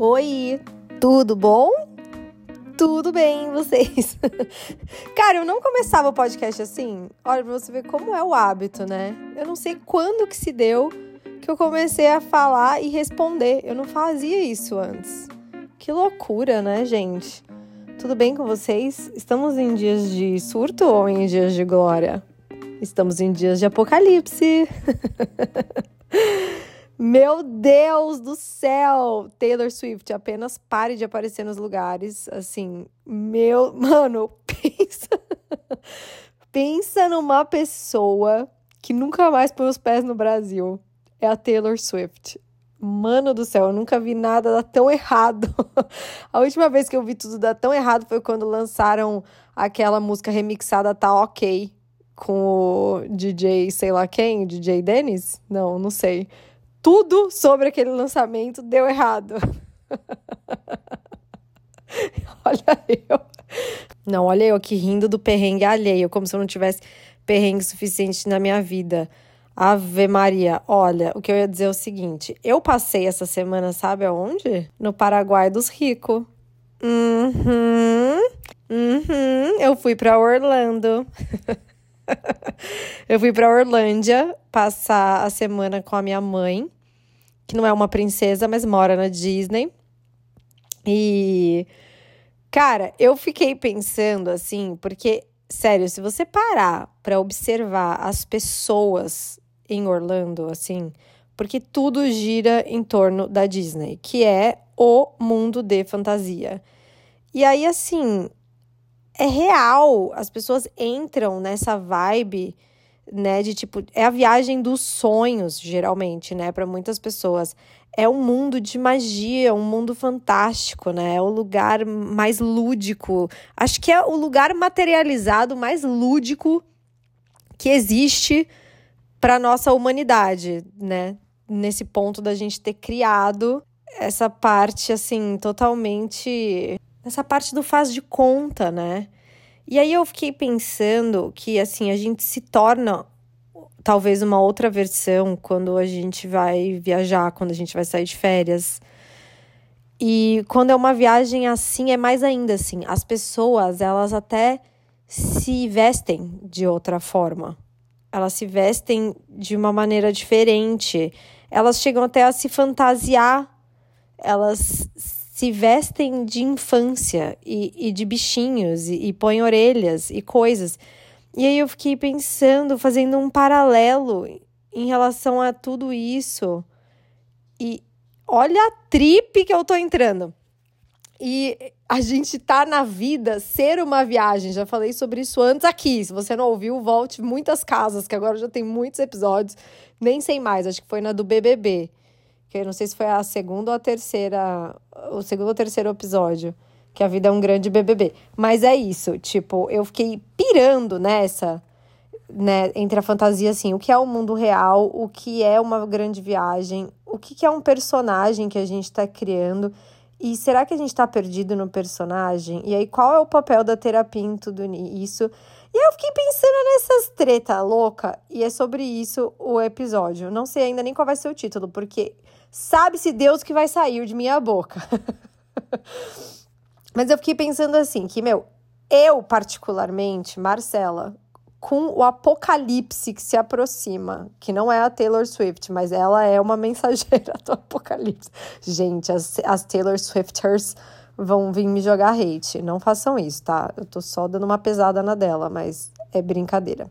Oi, tudo bom? Tudo bem, vocês? Cara, eu não começava o podcast assim. Olha, pra você ver como é o hábito, né? Eu não sei quando que se deu que eu comecei a falar e responder. Eu não fazia isso antes. Que loucura, né, gente? Tudo bem com vocês? Estamos em dias de surto ou em dias de glória? Estamos em dias de apocalipse. Meu Deus do céu! Taylor Swift, apenas pare de aparecer nos lugares. Assim, meu. Mano, pensa. pensa numa pessoa que nunca mais põe os pés no Brasil. É a Taylor Swift. Mano do céu, eu nunca vi nada dar tão errado. a última vez que eu vi tudo dar tão errado foi quando lançaram aquela música remixada Tá Ok com o DJ, sei lá quem, DJ Dennis? Não, não sei tudo sobre aquele lançamento deu errado. olha eu. Não, olha eu aqui rindo do perrengue alheio, como se eu não tivesse perrengue suficiente na minha vida. Ave Maria, olha, o que eu ia dizer é o seguinte: eu passei essa semana, sabe aonde? No Paraguai dos ricos. Uhum. Uhum. Eu fui para Orlando. eu fui para Orlândia passar a semana com a minha mãe, que não é uma princesa, mas mora na Disney. E cara, eu fiquei pensando assim, porque sério, se você parar para observar as pessoas em Orlando, assim, porque tudo gira em torno da Disney, que é o mundo de fantasia. E aí, assim, é real. As pessoas entram nessa vibe, né, de tipo, é a viagem dos sonhos, geralmente, né, para muitas pessoas. É um mundo de magia, um mundo fantástico, né? É o lugar mais lúdico. Acho que é o lugar materializado mais lúdico que existe para nossa humanidade, né? Nesse ponto da gente ter criado essa parte assim totalmente nessa parte do faz de conta, né? E aí eu fiquei pensando que assim a gente se torna talvez uma outra versão quando a gente vai viajar, quando a gente vai sair de férias. E quando é uma viagem assim, é mais ainda assim. As pessoas, elas até se vestem de outra forma. Elas se vestem de uma maneira diferente. Elas chegam até a se fantasiar. Elas se vestem de infância e, e de bichinhos e, e põem orelhas e coisas. E aí eu fiquei pensando, fazendo um paralelo em relação a tudo isso. E olha a trip que eu tô entrando. E a gente tá na vida ser uma viagem. Já falei sobre isso antes aqui. Se você não ouviu, volte muitas casas, que agora já tem muitos episódios. Nem sei mais, acho que foi na do BBB que eu não sei se foi a segunda ou a terceira, o segundo ou terceiro episódio, que a vida é um grande BBB. Mas é isso, tipo, eu fiquei pirando nessa, né, entre a fantasia, assim, o que é o mundo real, o que é uma grande viagem, o que, que é um personagem que a gente está criando. E será que a gente está perdido no personagem? E aí, qual é o papel da terapia em tudo isso? E eu fiquei pensando nessas treta louca, e é sobre isso o episódio. Não sei ainda nem qual vai ser o título, porque Sabe-se Deus que vai sair de minha boca. Mas eu fiquei pensando assim, que, meu, eu particularmente, Marcela, com o apocalipse que se aproxima, que não é a Taylor Swift, mas ela é uma mensageira do apocalipse. Gente, as, as Taylor Swifters vão vir me jogar hate. Não façam isso, tá? Eu tô só dando uma pesada na dela, mas é brincadeira.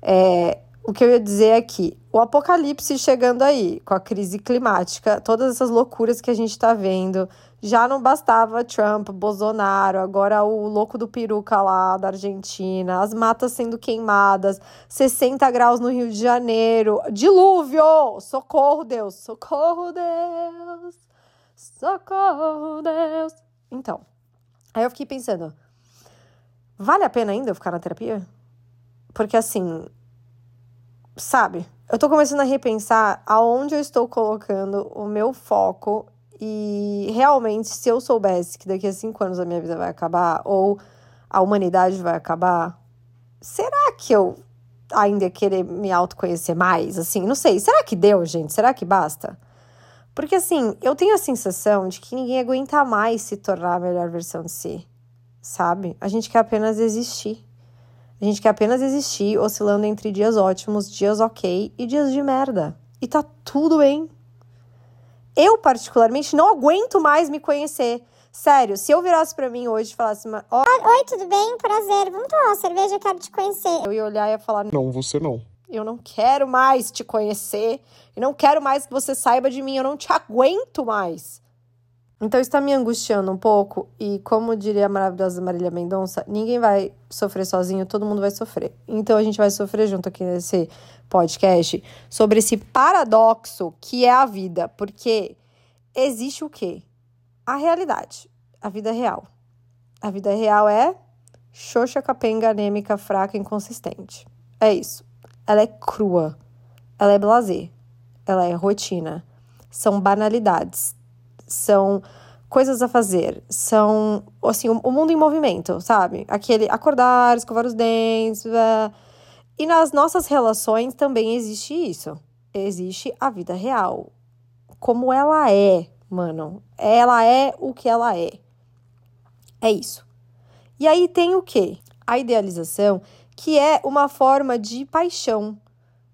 É, o que eu ia dizer é que o apocalipse chegando aí, com a crise climática, todas essas loucuras que a gente está vendo, já não bastava Trump, Bolsonaro, agora o louco do peruca lá da Argentina, as matas sendo queimadas, 60 graus no Rio de Janeiro, dilúvio! Socorro, Deus! Socorro, Deus! Socorro, Deus! Então, aí eu fiquei pensando, vale a pena ainda eu ficar na terapia? Porque assim, sabe? Eu tô começando a repensar aonde eu estou colocando o meu foco e realmente, se eu soubesse que daqui a cinco anos a minha vida vai acabar ou a humanidade vai acabar, será que eu ainda ia querer me autoconhecer mais? Assim, não sei. Será que deu, gente? Será que basta? Porque assim, eu tenho a sensação de que ninguém aguenta mais se tornar a melhor versão de si, sabe? A gente quer apenas existir. A gente quer apenas existir, oscilando entre dias ótimos, dias ok e dias de merda. E tá tudo bem. Eu, particularmente, não aguento mais me conhecer. Sério, se eu virasse para mim hoje e falasse, oh, oi, tudo bem? Prazer, vamos tomar uma cerveja, quero te conhecer. Eu ia olhar e ia falar, não, você não. Eu não quero mais te conhecer. Eu não quero mais que você saiba de mim. Eu não te aguento mais. Então está me angustiando um pouco e como diria a maravilhosa Marília Mendonça, ninguém vai sofrer sozinho, todo mundo vai sofrer. Então a gente vai sofrer junto aqui nesse podcast sobre esse paradoxo que é a vida, porque existe o quê? A realidade, a vida real. A vida real é xoxa, capenga, anêmica, fraca, inconsistente. É isso. Ela é crua. Ela é blazer. Ela é rotina. São banalidades são coisas a fazer, são, assim, o, mundo em movimento, sabe? Aquele acordar, escovar os dentes. Uh, e nas nossas relações também existe isso. Existe a vida real. Como ela é, mano. Ela é o que ela é. É isso. E aí tem o quê? A idealização, que é uma forma de paixão.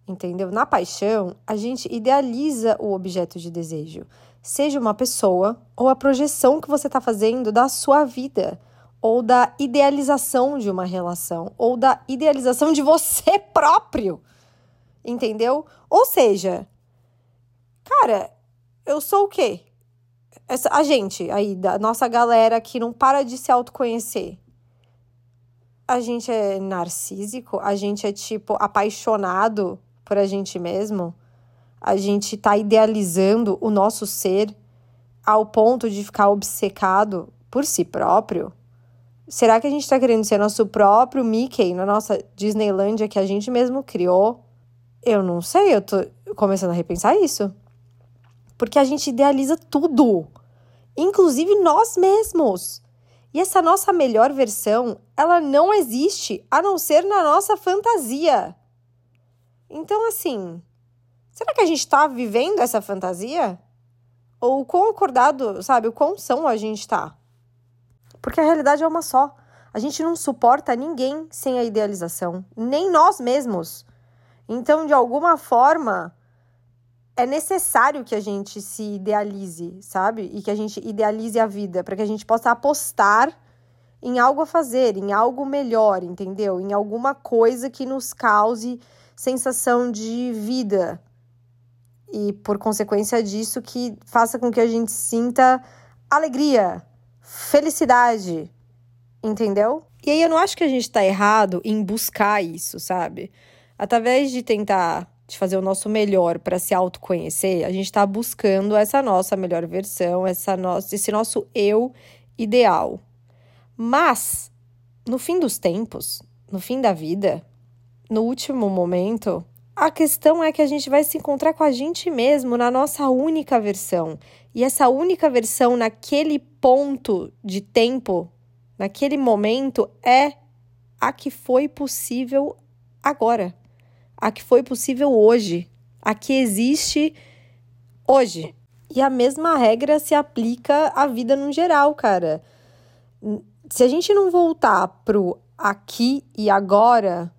Entendeu? Na paixão, a gente idealiza o objeto de desejo seja uma pessoa ou a projeção que você está fazendo da sua vida, ou da idealização de uma relação, ou da idealização de você próprio. Entendeu? Ou seja, cara, eu sou o quê? Essa, a gente aí, da nossa galera que não para de se autoconhecer. A gente é narcísico? A gente é, tipo, apaixonado por a gente mesmo? A gente está idealizando o nosso ser ao ponto de ficar obcecado por si próprio? Será que a gente está querendo ser nosso próprio Mickey na nossa Disneylândia que a gente mesmo criou? Eu não sei, eu tô começando a repensar isso. Porque a gente idealiza tudo, inclusive nós mesmos. E essa nossa melhor versão, ela não existe a não ser na nossa fantasia. Então, assim, Será que a gente está vivendo essa fantasia? Ou o quão acordado, sabe, o quão são a gente está? Porque a realidade é uma só. A gente não suporta ninguém sem a idealização, nem nós mesmos. Então, de alguma forma, é necessário que a gente se idealize, sabe? E que a gente idealize a vida, para que a gente possa apostar em algo a fazer, em algo melhor, entendeu? Em alguma coisa que nos cause sensação de vida, e por consequência disso que faça com que a gente sinta alegria, felicidade, entendeu? E aí eu não acho que a gente tá errado em buscar isso, sabe? Através de tentar de fazer o nosso melhor para se autoconhecer, a gente está buscando essa nossa melhor versão, essa nossa, esse nosso eu ideal. Mas no fim dos tempos, no fim da vida, no último momento, a questão é que a gente vai se encontrar com a gente mesmo na nossa única versão. E essa única versão, naquele ponto de tempo, naquele momento, é a que foi possível agora. A que foi possível hoje. A que existe hoje. E a mesma regra se aplica à vida no geral, cara. Se a gente não voltar pro aqui e agora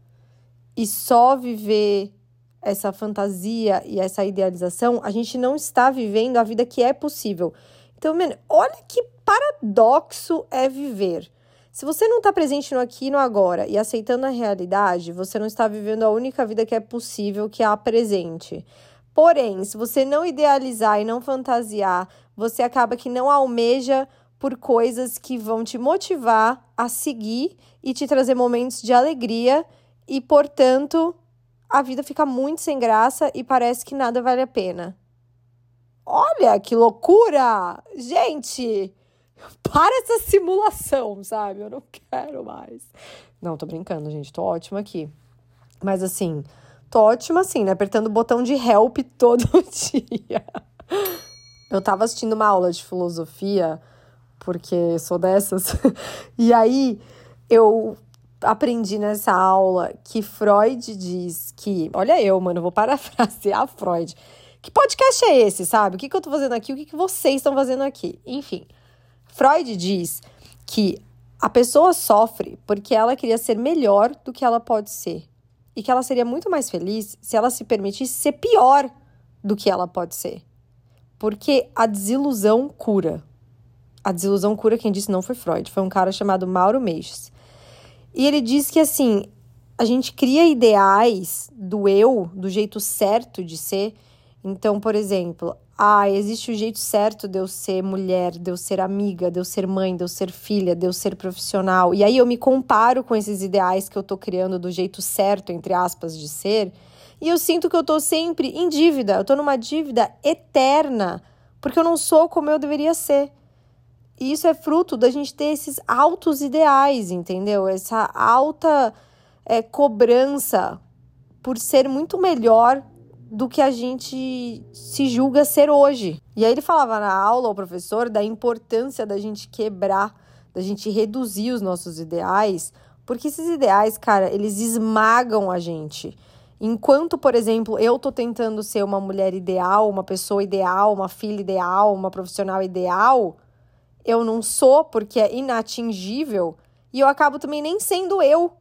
e só viver essa fantasia e essa idealização, a gente não está vivendo a vida que é possível. Então, olha que paradoxo é viver. Se você não está presente no aqui e no agora e aceitando a realidade, você não está vivendo a única vida que é possível, que é a presente. Porém, se você não idealizar e não fantasiar, você acaba que não almeja por coisas que vão te motivar a seguir e te trazer momentos de alegria e, portanto, a vida fica muito sem graça e parece que nada vale a pena. Olha que loucura! Gente, para essa simulação, sabe? Eu não quero mais. Não, tô brincando, gente. Tô ótima aqui. Mas assim, tô ótima assim, né? Apertando o botão de help todo dia. Eu tava assistindo uma aula de filosofia, porque sou dessas. E aí eu aprendi nessa aula que Freud diz que, olha eu, mano, vou parafrasear Freud, que podcast é esse, sabe? O que, que eu tô fazendo aqui? O que, que vocês estão fazendo aqui? Enfim, Freud diz que a pessoa sofre porque ela queria ser melhor do que ela pode ser. E que ela seria muito mais feliz se ela se permitisse ser pior do que ela pode ser. Porque a desilusão cura. A desilusão cura, quem disse não foi Freud, foi um cara chamado Mauro Meixes. E ele diz que assim, a gente cria ideais do eu, do jeito certo de ser. Então, por exemplo, ah, existe o jeito certo de eu ser mulher, de eu ser amiga, de eu ser mãe, de eu ser filha, de eu ser profissional. E aí eu me comparo com esses ideais que eu tô criando do jeito certo, entre aspas, de ser. E eu sinto que eu tô sempre em dívida. Eu tô numa dívida eterna, porque eu não sou como eu deveria ser. E isso é fruto da gente ter esses altos ideais, entendeu? Essa alta é, cobrança por ser muito melhor do que a gente se julga ser hoje. E aí ele falava na aula, o professor, da importância da gente quebrar, da gente reduzir os nossos ideais, porque esses ideais, cara, eles esmagam a gente. Enquanto, por exemplo, eu tô tentando ser uma mulher ideal, uma pessoa ideal, uma filha ideal, uma profissional ideal, eu não sou porque é inatingível e eu acabo também nem sendo eu,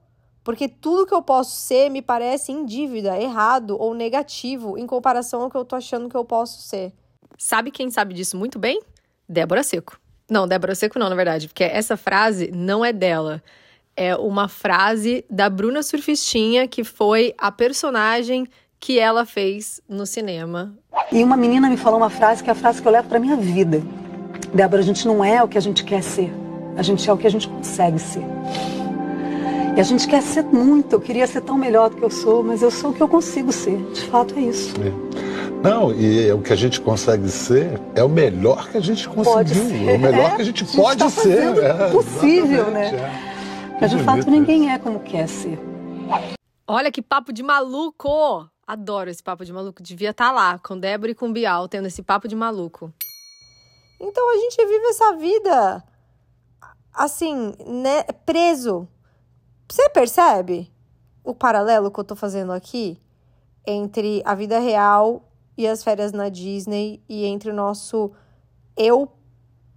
porque tudo que eu posso ser me parece em dívida, errado ou negativo em comparação ao que eu tô achando que eu posso ser. Sabe quem sabe disso muito bem? Débora Seco. Não, Débora Seco não, na verdade, porque essa frase não é dela. É uma frase da Bruna Surfistinha, que foi a personagem que ela fez no cinema. E uma menina me falou uma frase que é a frase que eu levo para minha vida. Débora, a gente não é o que a gente quer ser. A gente é o que a gente consegue ser. E a gente quer ser muito, eu queria ser tão melhor do que eu sou, mas eu sou o que eu consigo ser. De fato é isso. É. Não, e o que a gente consegue ser é o melhor que a gente conseguiu, é o melhor que a gente, a gente pode tá ser. É, possível, né? É. Mas de fato ninguém é como quer ser. Olha que papo de maluco! Adoro esse papo de maluco. Devia estar tá lá, com Débora e com Bial, tendo esse papo de maluco. Então a gente vive essa vida assim, né, preso. Você percebe o paralelo que eu tô fazendo aqui entre a vida real e as férias na Disney e entre o nosso eu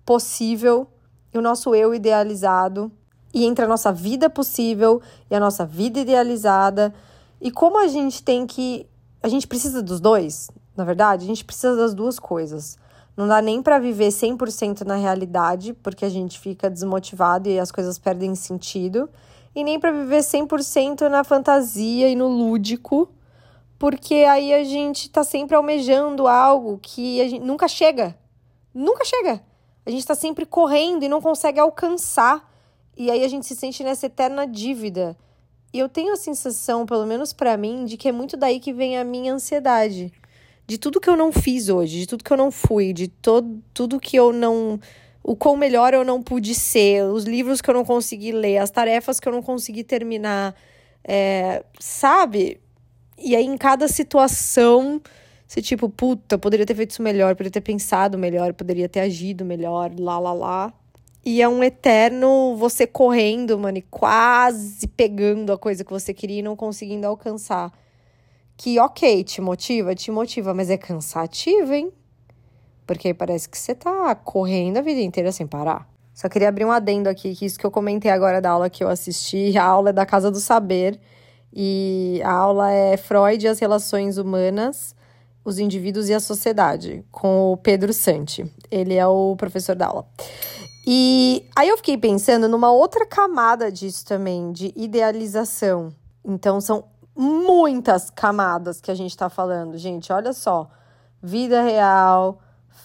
possível e o nosso eu idealizado? E entre a nossa vida possível e a nossa vida idealizada? E como a gente tem que a gente precisa dos dois, na verdade, a gente precisa das duas coisas. Não dá nem para viver 100% na realidade, porque a gente fica desmotivado e as coisas perdem sentido e nem para viver 100% na fantasia e no lúdico, porque aí a gente tá sempre almejando algo que a gente nunca chega. Nunca chega. A gente tá sempre correndo e não consegue alcançar. E aí a gente se sente nessa eterna dívida. E eu tenho a sensação, pelo menos para mim, de que é muito daí que vem a minha ansiedade. De tudo que eu não fiz hoje, de tudo que eu não fui, de todo, tudo que eu não o quão melhor eu não pude ser, os livros que eu não consegui ler, as tarefas que eu não consegui terminar, é, sabe? E aí, em cada situação, você tipo, puta, poderia ter feito isso melhor, poderia ter pensado melhor, poderia ter agido melhor, lá, lá, lá. E é um eterno você correndo, mano, e quase pegando a coisa que você queria e não conseguindo alcançar. Que, ok, te motiva, te motiva, mas é cansativo, hein? Porque parece que você tá correndo a vida inteira sem parar. Só queria abrir um adendo aqui, que isso que eu comentei agora da aula que eu assisti, a aula é da Casa do Saber. E a aula é Freud e as relações humanas, os indivíduos e a sociedade, com o Pedro Santi. Ele é o professor da aula. E aí eu fiquei pensando numa outra camada disso também, de idealização. Então são muitas camadas que a gente tá falando, gente. Olha só. Vida real,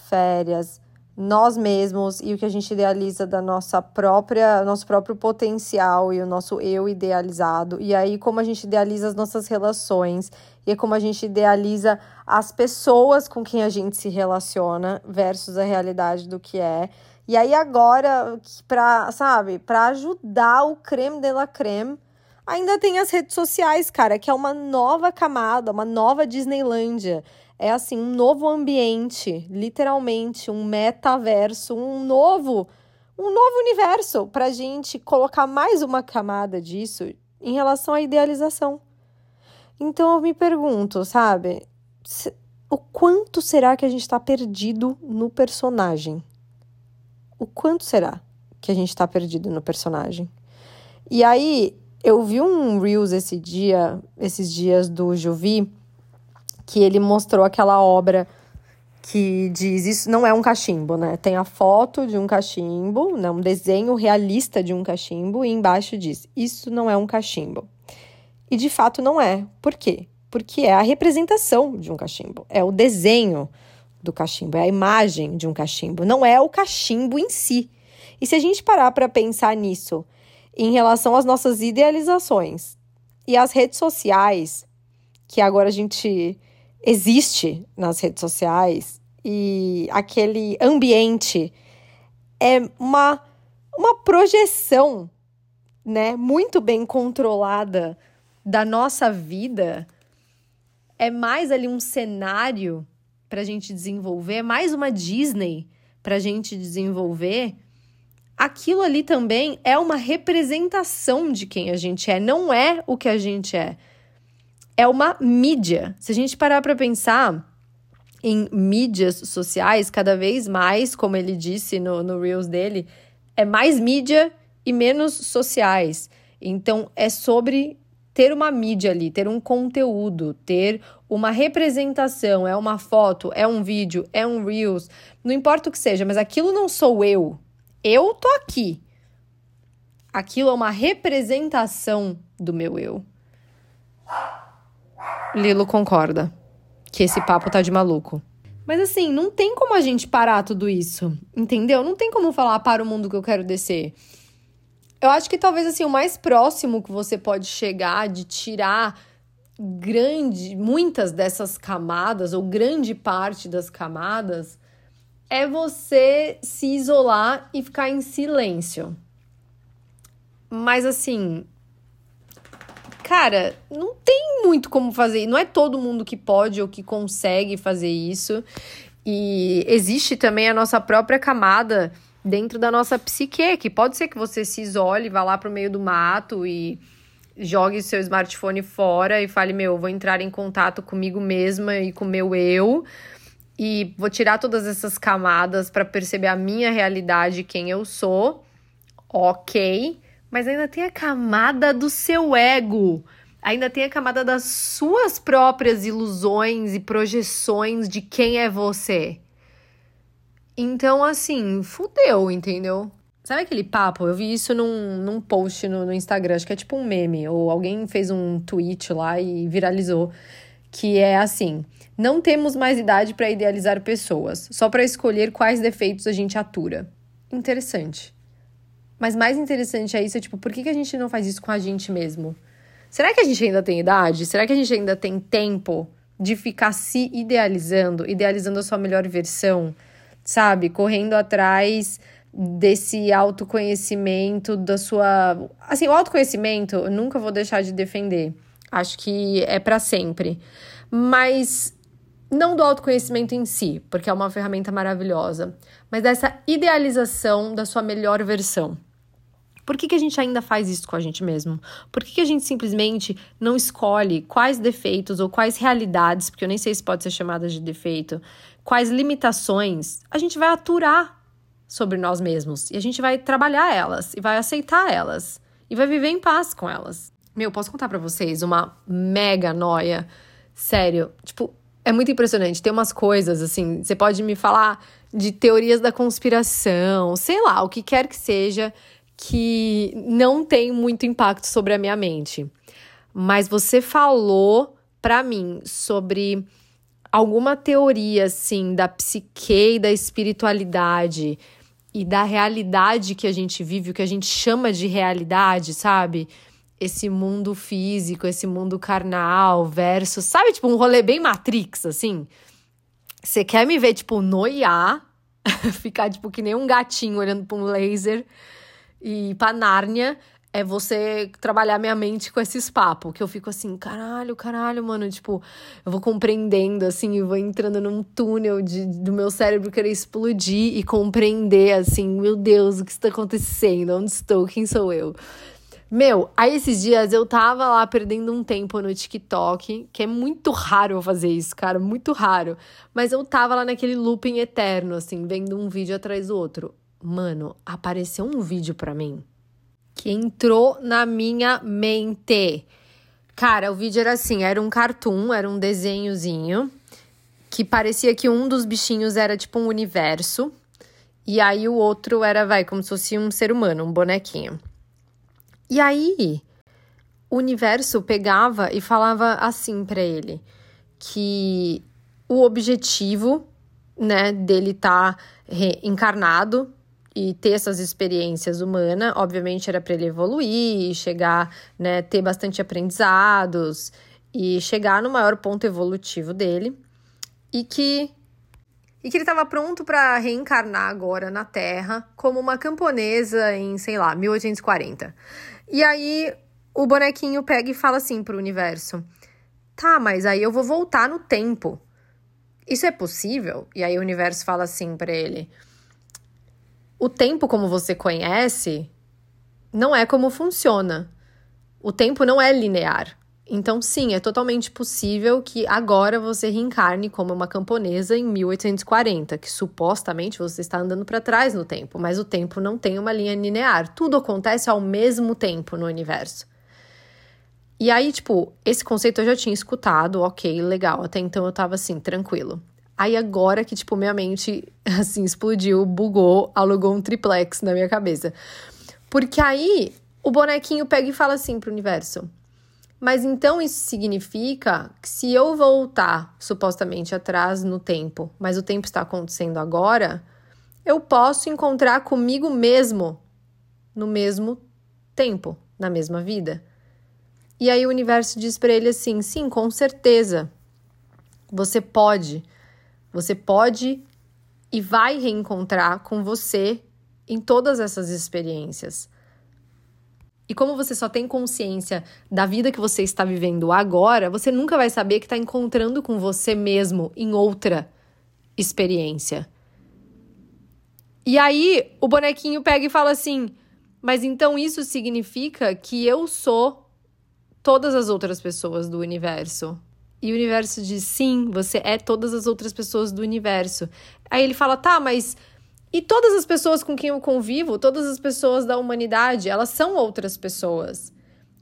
férias, nós mesmos e o que a gente idealiza da nossa própria, nosso próprio potencial e o nosso eu idealizado. E aí como a gente idealiza as nossas relações e como a gente idealiza as pessoas com quem a gente se relaciona versus a realidade do que é. E aí agora para, sabe, para ajudar o creme de la creme, ainda tem as redes sociais, cara, que é uma nova camada, uma nova Disneylândia é assim, um novo ambiente, literalmente, um metaverso, um novo, um novo universo para a gente colocar mais uma camada disso em relação à idealização. Então eu me pergunto, sabe? o quanto será que a gente está perdido no personagem? O quanto será que a gente está perdido no personagem? E aí, eu vi um Reels esse dia, esses dias do Juvi, que ele mostrou aquela obra que diz isso não é um cachimbo, né? Tem a foto de um cachimbo, né? um desenho realista de um cachimbo, e embaixo diz: Isso não é um cachimbo. E de fato não é. Por quê? Porque é a representação de um cachimbo, é o desenho do cachimbo, é a imagem de um cachimbo, não é o cachimbo em si. E se a gente parar para pensar nisso em relação às nossas idealizações e às redes sociais, que agora a gente existe nas redes sociais e aquele ambiente é uma, uma projeção, né, muito bem controlada da nossa vida. É mais ali um cenário para a gente desenvolver, é mais uma Disney para a gente desenvolver. Aquilo ali também é uma representação de quem a gente é, não é o que a gente é é uma mídia. Se a gente parar para pensar em mídias sociais, cada vez mais, como ele disse no, no Reels dele, é mais mídia e menos sociais. Então, é sobre ter uma mídia ali, ter um conteúdo, ter uma representação, é uma foto, é um vídeo, é um Reels, não importa o que seja, mas aquilo não sou eu. Eu tô aqui. Aquilo é uma representação do meu eu. Lilo concorda que esse papo tá de maluco. Mas assim, não tem como a gente parar tudo isso, entendeu? Não tem como falar para o mundo que eu quero descer. Eu acho que talvez assim o mais próximo que você pode chegar de tirar grande, muitas dessas camadas ou grande parte das camadas é você se isolar e ficar em silêncio. Mas assim, cara, não tem muito como fazer. Não é todo mundo que pode ou que consegue fazer isso. E existe também a nossa própria camada dentro da nossa psique, que pode ser que você se isole, vá lá pro meio do mato e jogue seu smartphone fora e fale: Meu, vou entrar em contato comigo mesma e com o meu eu. E vou tirar todas essas camadas para perceber a minha realidade, quem eu sou. Ok mas ainda tem a camada do seu ego. Ainda tem a camada das suas próprias ilusões e projeções de quem é você. Então, assim, fudeu, entendeu? Sabe aquele papo? Eu vi isso num, num post no, no Instagram, acho que é tipo um meme, ou alguém fez um tweet lá e viralizou, que é assim: não temos mais idade para idealizar pessoas, só para escolher quais defeitos a gente atura. Interessante. Mas mais interessante é isso, é tipo, por que, que a gente não faz isso com a gente mesmo? Será que a gente ainda tem idade? Será que a gente ainda tem tempo de ficar se idealizando, idealizando a sua melhor versão, sabe? Correndo atrás desse autoconhecimento, da sua. Assim, o autoconhecimento eu nunca vou deixar de defender. Acho que é para sempre. Mas não do autoconhecimento em si, porque é uma ferramenta maravilhosa, mas dessa idealização da sua melhor versão. Por que, que a gente ainda faz isso com a gente mesmo? Por que, que a gente simplesmente não escolhe quais defeitos ou quais realidades, porque eu nem sei se pode ser chamada de defeito, quais limitações a gente vai aturar sobre nós mesmos e a gente vai trabalhar elas e vai aceitar elas e vai viver em paz com elas. Meu, posso contar para vocês uma mega noia? Sério, tipo, é muito impressionante. Tem umas coisas assim, você pode me falar de teorias da conspiração, sei lá, o que quer que seja que não tem muito impacto sobre a minha mente. Mas você falou para mim sobre alguma teoria assim da psique e da espiritualidade e da realidade que a gente vive, o que a gente chama de realidade, sabe? Esse mundo físico, esse mundo carnal versus, sabe, tipo um rolê bem Matrix assim. Você quer me ver tipo noiar, ficar tipo que nem um gatinho olhando para um laser e pra Nárnia é você trabalhar minha mente com esses papos, que eu fico assim, caralho, caralho, mano, tipo, eu vou compreendendo, assim, e vou entrando num túnel de, do meu cérebro querer explodir e compreender, assim, meu Deus, o que está acontecendo? Onde estou? Quem sou eu? Meu, aí esses dias eu tava lá perdendo um tempo no TikTok, que é muito raro eu fazer isso, cara, muito raro. Mas eu tava lá naquele looping eterno, assim, vendo um vídeo atrás do outro. Mano, apareceu um vídeo pra mim que entrou na minha mente. Cara, o vídeo era assim, era um cartoon, era um desenhozinho que parecia que um dos bichinhos era tipo um universo e aí o outro era, vai, como se fosse um ser humano, um bonequinho. E aí o universo pegava e falava assim para ele que o objetivo, né, dele estar tá encarnado e ter essas experiências humanas, obviamente era para ele evoluir, chegar, né, ter bastante aprendizados e chegar no maior ponto evolutivo dele e que e que ele estava pronto para reencarnar agora na Terra como uma camponesa em, sei lá, 1840. E aí o bonequinho pega e fala assim pro universo: "Tá, mas aí eu vou voltar no tempo. Isso é possível?" E aí o universo fala assim para ele: "O tempo como você conhece não é como funciona. O tempo não é linear. Então, sim, é totalmente possível que agora você reencarne como uma camponesa em 1840, que supostamente você está andando para trás no tempo, mas o tempo não tem uma linha linear. Tudo acontece ao mesmo tempo no universo. E aí, tipo, esse conceito eu já tinha escutado, ok, legal, até então eu tava assim, tranquilo. Aí agora que, tipo, minha mente, assim, explodiu, bugou, alugou um triplex na minha cabeça. Porque aí o bonequinho pega e fala assim pro universo: mas então isso significa que se eu voltar supostamente atrás no tempo, mas o tempo está acontecendo agora, eu posso encontrar comigo mesmo no mesmo tempo, na mesma vida. E aí o universo diz para ele assim: sim, com certeza. Você pode. Você pode e vai reencontrar com você em todas essas experiências. E como você só tem consciência da vida que você está vivendo agora, você nunca vai saber que está encontrando com você mesmo em outra experiência. E aí o bonequinho pega e fala assim: Mas então isso significa que eu sou todas as outras pessoas do universo. E o universo diz: Sim, você é todas as outras pessoas do universo. Aí ele fala: Tá, mas e todas as pessoas com quem eu convivo, todas as pessoas da humanidade, elas são outras pessoas.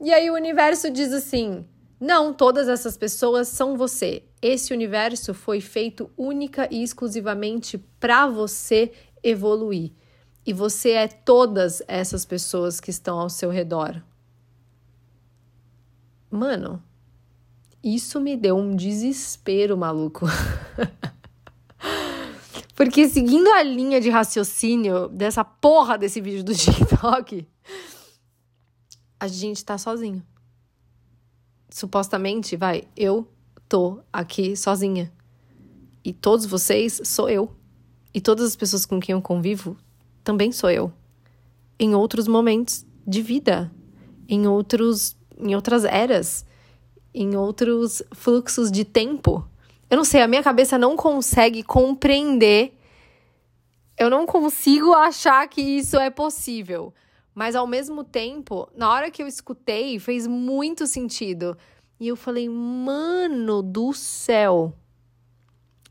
E aí o universo diz assim: não, todas essas pessoas são você. Esse universo foi feito única e exclusivamente para você evoluir. E você é todas essas pessoas que estão ao seu redor. Mano, isso me deu um desespero maluco. Porque seguindo a linha de raciocínio dessa porra desse vídeo do TikTok, a gente tá sozinho. Supostamente, vai, eu tô aqui sozinha. E todos vocês sou eu. E todas as pessoas com quem eu convivo também sou eu. Em outros momentos de vida, em outros em outras eras, em outros fluxos de tempo. Eu não sei, a minha cabeça não consegue compreender. Eu não consigo achar que isso é possível. Mas ao mesmo tempo, na hora que eu escutei, fez muito sentido. E eu falei, mano do céu.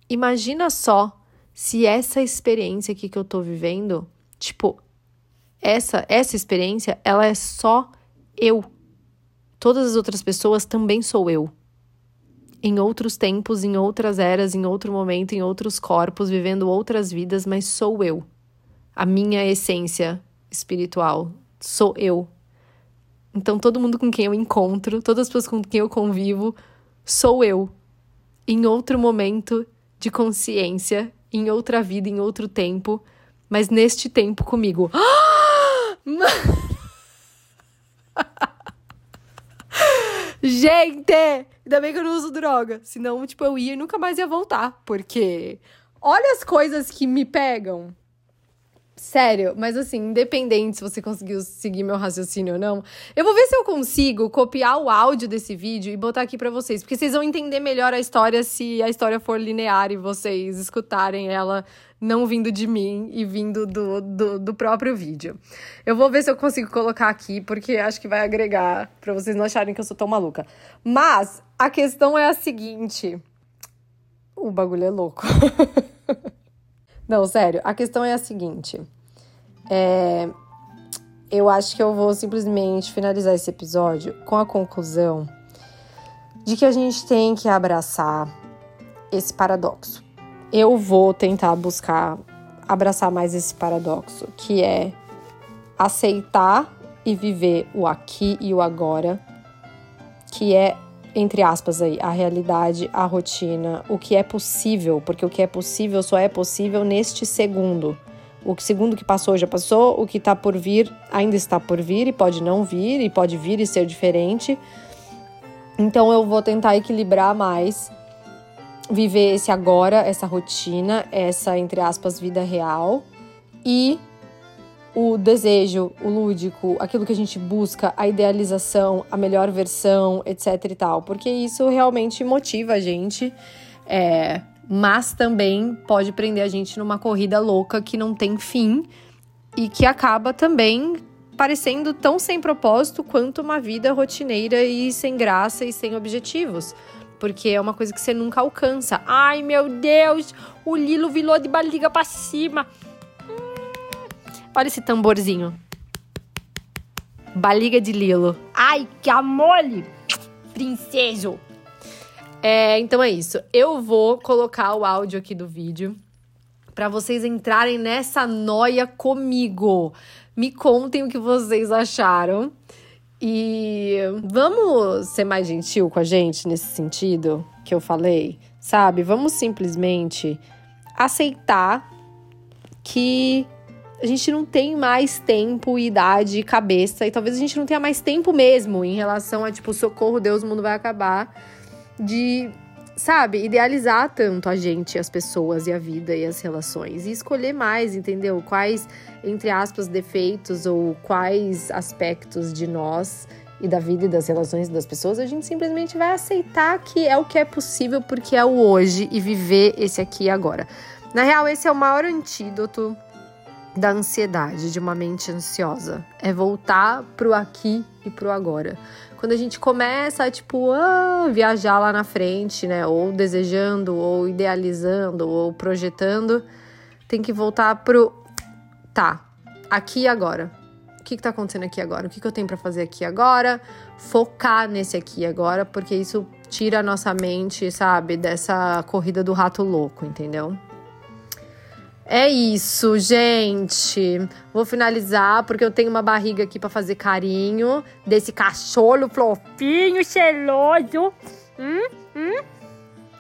Imagina só se essa experiência aqui que eu tô vivendo, tipo, essa essa experiência, ela é só eu. Todas as outras pessoas também sou eu em outros tempos, em outras eras, em outro momento, em outros corpos, vivendo outras vidas, mas sou eu. A minha essência espiritual sou eu. Então, todo mundo com quem eu encontro, todas as pessoas com quem eu convivo, sou eu. Em outro momento de consciência, em outra vida, em outro tempo, mas neste tempo comigo. Gente! Ainda bem que eu não uso droga. Senão, tipo, eu ia e nunca mais ia voltar. Porque olha as coisas que me pegam. Sério, mas assim, independente se você conseguiu seguir meu raciocínio ou não, eu vou ver se eu consigo copiar o áudio desse vídeo e botar aqui para vocês, porque vocês vão entender melhor a história se a história for linear e vocês escutarem ela não vindo de mim e vindo do, do, do próprio vídeo. Eu vou ver se eu consigo colocar aqui, porque acho que vai agregar para vocês não acharem que eu sou tão maluca. Mas a questão é a seguinte: o bagulho é louco. Não, sério, a questão é a seguinte. É, eu acho que eu vou simplesmente finalizar esse episódio com a conclusão de que a gente tem que abraçar esse paradoxo. Eu vou tentar buscar abraçar mais esse paradoxo, que é aceitar e viver o aqui e o agora, que é entre aspas aí, a realidade, a rotina, o que é possível, porque o que é possível só é possível neste segundo. O segundo que passou já passou, o que está por vir ainda está por vir e pode não vir, e pode vir e ser diferente. Então eu vou tentar equilibrar mais, viver esse agora, essa rotina, essa, entre aspas, vida real e o desejo, o lúdico, aquilo que a gente busca, a idealização, a melhor versão, etc e tal, porque isso realmente motiva a gente, é, mas também pode prender a gente numa corrida louca que não tem fim e que acaba também parecendo tão sem propósito quanto uma vida rotineira e sem graça e sem objetivos. Porque é uma coisa que você nunca alcança. Ai, meu Deus, o Lilo virou de barriga para cima. Olha esse tamborzinho. Baliga de Lilo. Ai, que amole! Princeso! É, então é isso. Eu vou colocar o áudio aqui do vídeo para vocês entrarem nessa noia comigo. Me contem o que vocês acharam. E vamos ser mais gentil com a gente nesse sentido que eu falei, sabe? Vamos simplesmente aceitar que a gente não tem mais tempo, idade, cabeça, e talvez a gente não tenha mais tempo mesmo em relação a, tipo, socorro, Deus, o mundo vai acabar, de, sabe, idealizar tanto a gente, as pessoas e a vida e as relações, e escolher mais, entendeu? Quais, entre aspas, defeitos ou quais aspectos de nós e da vida e das relações das pessoas, a gente simplesmente vai aceitar que é o que é possível porque é o hoje e viver esse aqui e agora. Na real, esse é o maior antídoto da ansiedade, de uma mente ansiosa. É voltar pro aqui e pro agora. Quando a gente começa a, tipo, ah, viajar lá na frente, né? Ou desejando, ou idealizando, ou projetando, tem que voltar pro tá, aqui e agora. O que, que tá acontecendo aqui agora? O que, que eu tenho para fazer aqui agora? Focar nesse aqui agora, porque isso tira a nossa mente, sabe, dessa corrida do rato louco, entendeu? É isso, gente. Vou finalizar porque eu tenho uma barriga aqui para fazer carinho desse cachorro fofinho, cheiroso. Hum, hum.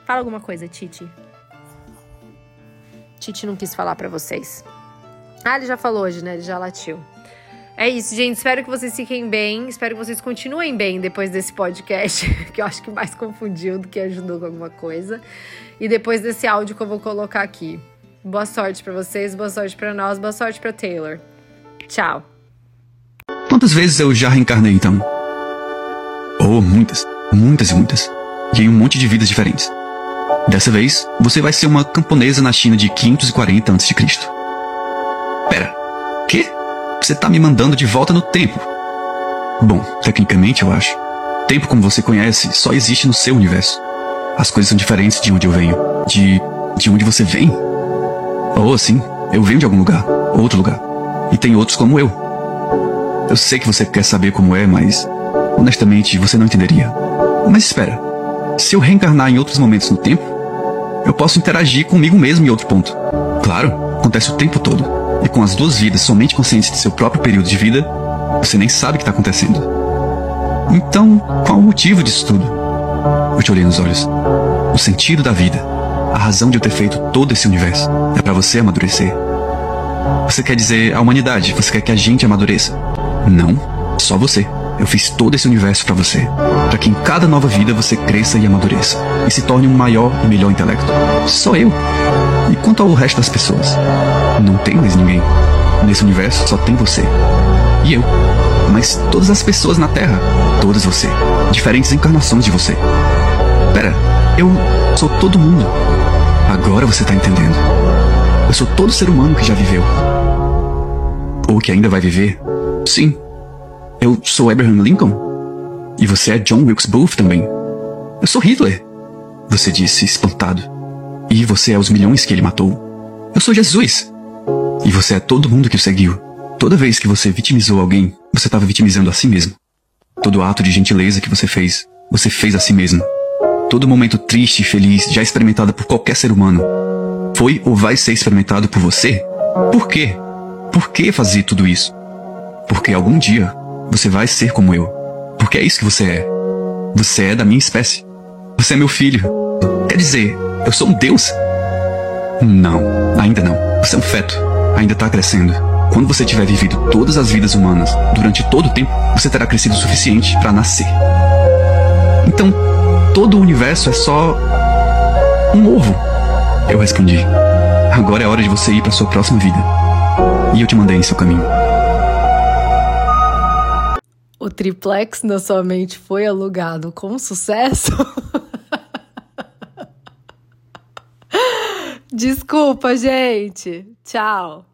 Fala alguma coisa, Titi. Titi não quis falar para vocês. Ah, ele já falou hoje, né? Ele já latiu. É isso, gente. Espero que vocês fiquem bem. Espero que vocês continuem bem depois desse podcast, que eu acho que mais confundiu do que ajudou com alguma coisa. E depois desse áudio que eu vou colocar aqui. Boa sorte para vocês, boa sorte para nós, boa sorte para Taylor. Tchau. Quantas vezes eu já reencarnei então? Oh, muitas, muitas e muitas. E em um monte de vidas diferentes. Dessa vez, você vai ser uma camponesa na China de 540 a.C. Pera, quê? Você tá me mandando de volta no tempo? Bom, tecnicamente eu acho. Tempo como você conhece só existe no seu universo. As coisas são diferentes de onde eu venho. De. de onde você vem? Oh, sim, eu venho de algum lugar, outro lugar. E tem outros como eu. Eu sei que você quer saber como é, mas. Honestamente, você não entenderia. Mas espera. Se eu reencarnar em outros momentos no tempo, eu posso interagir comigo mesmo em outro ponto. Claro, acontece o tempo todo. E com as duas vidas somente conscientes de seu próprio período de vida, você nem sabe o que está acontecendo. Então, qual o motivo disso tudo? Eu te olhei nos olhos. O sentido da vida a razão de eu ter feito todo esse universo. É para você amadurecer. Você quer dizer a humanidade, você quer que a gente amadureça. Não, só você. Eu fiz todo esse universo para você, para que em cada nova vida você cresça e amadureça e se torne um maior e melhor intelecto. Só eu. E quanto ao resto das pessoas? Não tem mais ninguém. Nesse universo só tem você. E eu. Mas todas as pessoas na Terra, todas você. Diferentes encarnações de você. Pera, eu sou todo mundo. Agora você tá entendendo. Eu sou todo ser humano que já viveu. Ou que ainda vai viver. Sim. Eu sou Abraham Lincoln. E você é John Wilkes Booth também. Eu sou Hitler. Você disse, espantado. E você é os milhões que ele matou. Eu sou Jesus. E você é todo mundo que o seguiu. Toda vez que você vitimizou alguém, você estava vitimizando a si mesmo. Todo ato de gentileza que você fez, você fez a si mesmo. Todo momento triste e feliz já experimentado por qualquer ser humano, foi ou vai ser experimentado por você? Por quê? Por que fazer tudo isso? Porque algum dia você vai ser como eu. Porque é isso que você é. Você é da minha espécie. Você é meu filho. Quer dizer, eu sou um deus? Não, ainda não. Você é um feto. Ainda está crescendo. Quando você tiver vivido todas as vidas humanas durante todo o tempo, você terá crescido o suficiente para nascer. Então, todo o universo é só um ovo. Eu respondi. Agora é hora de você ir para sua próxima vida. E eu te mandei em seu caminho. O triplex na sua mente foi alugado com sucesso? Desculpa, gente. Tchau.